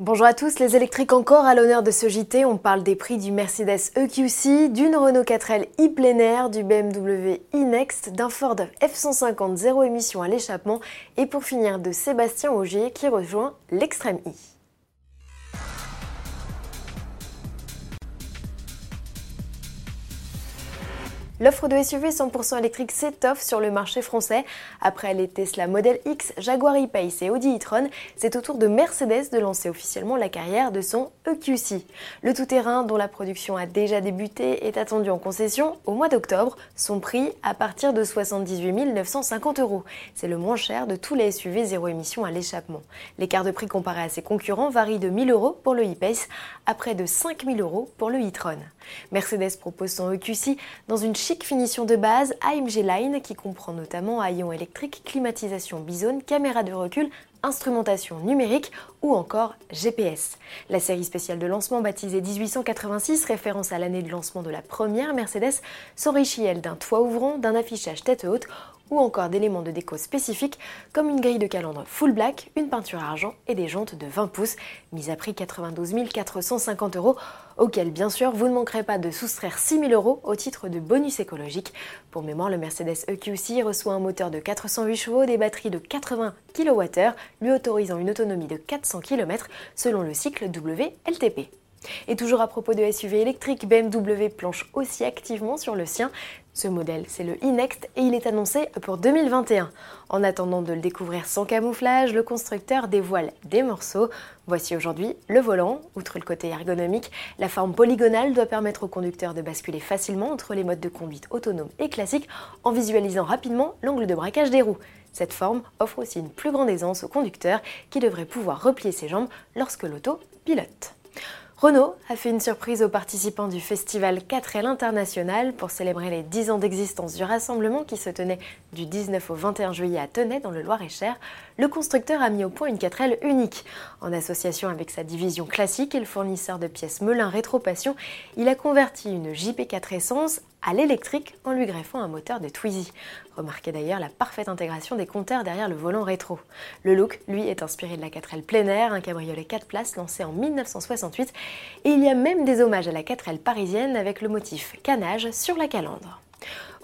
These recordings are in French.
Bonjour à tous, les électriques encore à l'honneur de ce JT. On parle des prix du Mercedes EQC, d'une Renault 4L e plein air, du BMW e-Next, d'un Ford F-150 zéro émission à l'échappement et pour finir de Sébastien Augier qui rejoint l'Extrême E. L'offre de SUV 100% électrique s'étoffe sur le marché français. Après les Tesla Model X, Jaguar E-Pace et Audi e-tron, c'est au tour de Mercedes de lancer officiellement la carrière de son EQC. Le tout-terrain, dont la production a déjà débuté, est attendu en concession au mois d'octobre. Son prix à partir de 78 950 euros. C'est le moins cher de tous les SUV zéro émission à l'échappement. L'écart de prix comparé à ses concurrents varie de 1000 euros pour le E-Pace à près de 5000 euros pour le e-tron. Mercedes propose son EQC dans une chic finition de base AMG Line qui comprend notamment haillons électrique, climatisation bisone, caméra de recul, instrumentation numérique ou encore GPS. La série spéciale de lancement baptisée 1886, référence à l'année de lancement de la première Mercedes, s'enrichit elle d'un toit ouvrant, d'un affichage tête haute ou encore d'éléments de déco spécifiques comme une grille de calandre full black, une peinture argent et des jantes de 20 pouces, mise à prix 92 450 euros, auquel bien sûr vous ne manquerez pas de soustraire 6 000 euros au titre de bonus écologique. Pour mémoire, le Mercedes EQC reçoit un moteur de 408 chevaux, des batteries de 80 kWh, lui autorisant une autonomie de 400 km selon le cycle WLTP. Et toujours à propos de SUV électriques, BMW planche aussi activement sur le sien. Ce modèle, c'est le e-Next et il est annoncé pour 2021. En attendant de le découvrir sans camouflage, le constructeur dévoile des morceaux. Voici aujourd'hui le volant. Outre le côté ergonomique, la forme polygonale doit permettre au conducteur de basculer facilement entre les modes de conduite autonome et classique en visualisant rapidement l'angle de braquage des roues. Cette forme offre aussi une plus grande aisance au conducteur qui devrait pouvoir replier ses jambes lorsque l'auto pilote. Renault a fait une surprise aux participants du festival 4L International pour célébrer les 10 ans d'existence du rassemblement qui se tenait du 19 au 21 juillet à Tenay dans le Loir-et-Cher. Le constructeur a mis au point une 4L unique. En association avec sa division classique et le fournisseur de pièces Melun Rétropassion, il a converti une JP4 Essence à l'électrique en lui greffant un moteur de Twizy. Remarquez d'ailleurs la parfaite intégration des compteurs derrière le volant rétro. Le look, lui, est inspiré de la 4L plein air, un cabriolet 4 places lancé en 1968, et il y a même des hommages à la 4L parisienne avec le motif canage sur la calandre.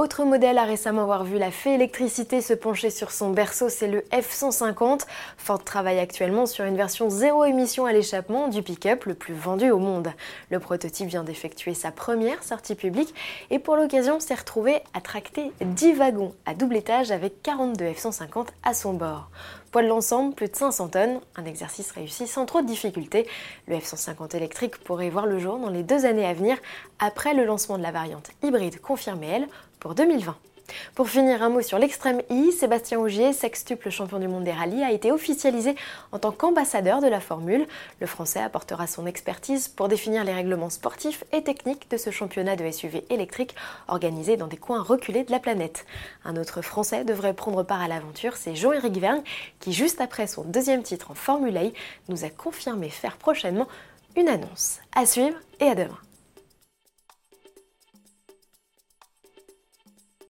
Autre modèle à récemment avoir vu la fée électricité se pencher sur son berceau, c'est le F-150. Ford travaille actuellement sur une version zéro émission à l'échappement du pick-up le plus vendu au monde. Le prototype vient d'effectuer sa première sortie publique et pour l'occasion s'est retrouvé à tracter 10 wagons à double étage avec 42 F-150 à son bord. Poids de l'ensemble, plus de 500 tonnes, un exercice réussi sans trop de difficultés. Le F-150 électrique pourrait voir le jour dans les deux années à venir, après le lancement de la variante hybride confirmée, elle, pour 2020. Pour finir, un mot sur l'extrême I. Sébastien Augier, sextuple champion du monde des rallyes, a été officialisé en tant qu'ambassadeur de la Formule. Le Français apportera son expertise pour définir les règlements sportifs et techniques de ce championnat de SUV électrique organisé dans des coins reculés de la planète. Un autre Français devrait prendre part à l'aventure, c'est Jean-Éric Vergne, qui juste après son deuxième titre en Formule E nous a confirmé faire prochainement une annonce. À suivre et à demain.